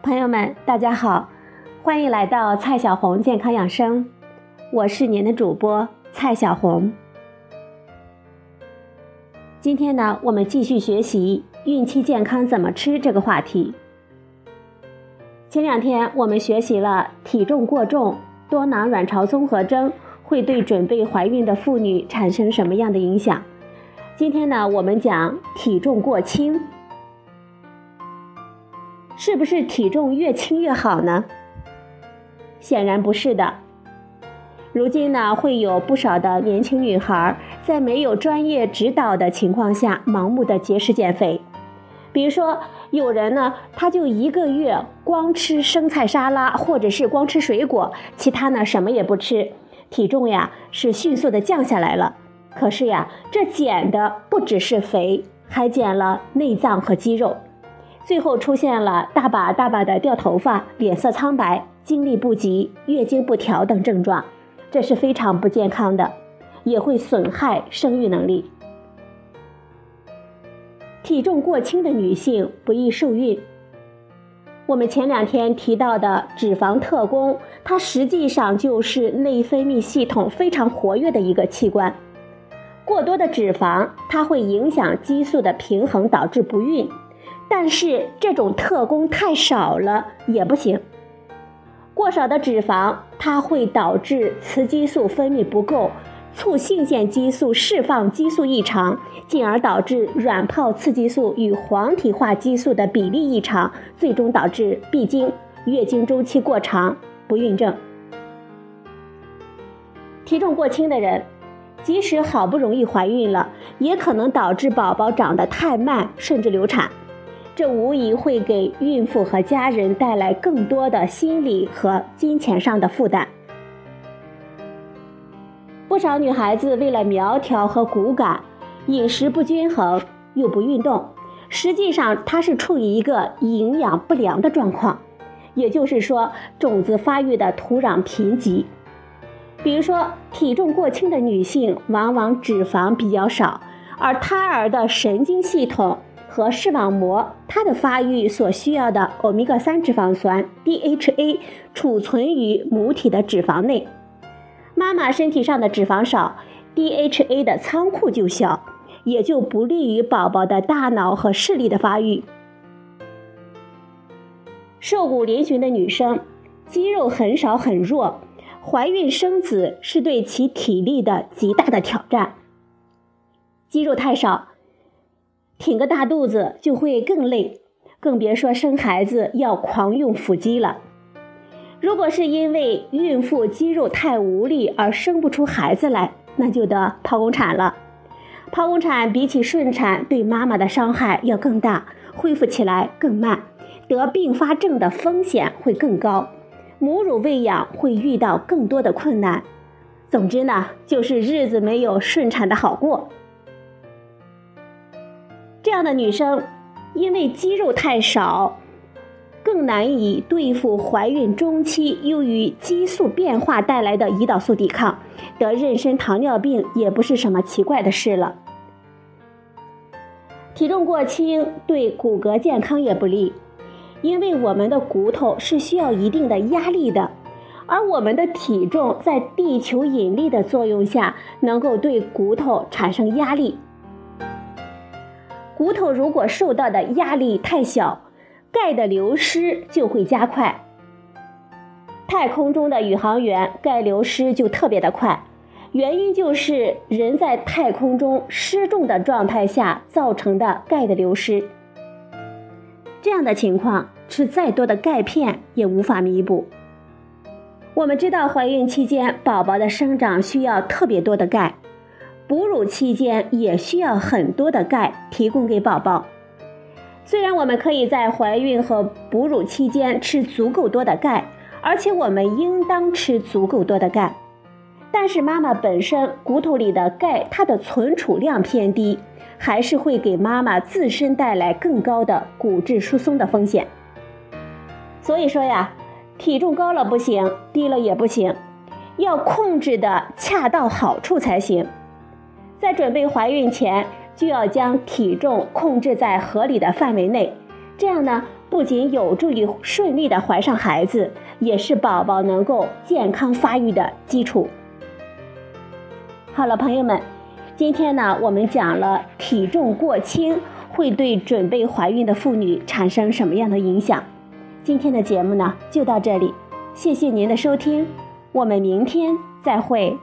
朋友们，大家好，欢迎来到蔡小红健康养生，我是您的主播蔡小红。今天呢，我们继续学习孕期健康怎么吃这个话题。前两天我们学习了体重过重、多囊卵巢综合征会对准备怀孕的妇女产生什么样的影响。今天呢，我们讲体重过轻。是不是体重越轻越好呢？显然不是的。如今呢，会有不少的年轻女孩在没有专业指导的情况下，盲目的节食减肥。比如说，有人呢，他就一个月光吃生菜沙拉，或者是光吃水果，其他呢什么也不吃，体重呀是迅速的降下来了。可是呀，这减的不只是肥，还减了内脏和肌肉。最后出现了大把大把的掉头发、脸色苍白、精力不及、月经不调等症状，这是非常不健康的，也会损害生育能力。体重过轻的女性不易受孕。我们前两天提到的脂肪特工，它实际上就是内分泌系统非常活跃的一个器官。过多的脂肪，它会影响激素的平衡，导致不孕。但是这种特工太少了也不行。过少的脂肪，它会导致雌激素分泌不够，促性腺激素释放激素异常，进而导致卵泡刺激素与黄体化激素的比例异常，最终导致闭经、月经周期过长、不孕症。体重过轻的人，即使好不容易怀孕了，也可能导致宝宝长得太慢，甚至流产。这无疑会给孕妇和家人带来更多的心理和金钱上的负担。不少女孩子为了苗条和骨感，饮食不均衡又不运动，实际上她是处于一个营养不良的状况，也就是说种子发育的土壤贫瘠。比如说，体重过轻的女性往往脂肪比较少，而胎儿的神经系统。和视网膜，它的发育所需要的欧米伽三脂肪酸 DHA 储存于母体的脂肪内。妈妈身体上的脂肪少，DHA 的仓库就小，也就不利于宝宝的大脑和视力的发育。瘦骨嶙峋的女生，肌肉很少很弱，怀孕生子是对其体力的极大的挑战。肌肉太少。挺个大肚子就会更累，更别说生孩子要狂用腹肌了。如果是因为孕妇肌肉太无力而生不出孩子来，那就得剖宫产了。剖宫产比起顺产对妈妈的伤害要更大，恢复起来更慢，得并发症的风险会更高，母乳喂养会遇到更多的困难。总之呢，就是日子没有顺产的好过。这样的女生，因为肌肉太少，更难以对付怀孕中期由于激素变化带来的胰岛素抵抗，得妊娠糖尿病也不是什么奇怪的事了。体重过轻对骨骼健康也不利，因为我们的骨头是需要一定的压力的，而我们的体重在地球引力的作用下，能够对骨头产生压力。骨头如果受到的压力太小，钙的流失就会加快。太空中的宇航员钙流失就特别的快，原因就是人在太空中失重的状态下造成的钙的流失。这样的情况，吃再多的钙片也无法弥补。我们知道，怀孕期间宝宝的生长需要特别多的钙。哺乳期间也需要很多的钙提供给宝宝。虽然我们可以在怀孕和哺乳期间吃足够多的钙，而且我们应当吃足够多的钙，但是妈妈本身骨头里的钙它的存储量偏低，还是会给妈妈自身带来更高的骨质疏松的风险。所以说呀，体重高了不行，低了也不行，要控制的恰到好处才行。在准备怀孕前，就要将体重控制在合理的范围内，这样呢，不仅有助于顺利的怀上孩子，也是宝宝能够健康发育的基础。好了，朋友们，今天呢，我们讲了体重过轻会对准备怀孕的妇女产生什么样的影响。今天的节目呢，就到这里，谢谢您的收听，我们明天再会。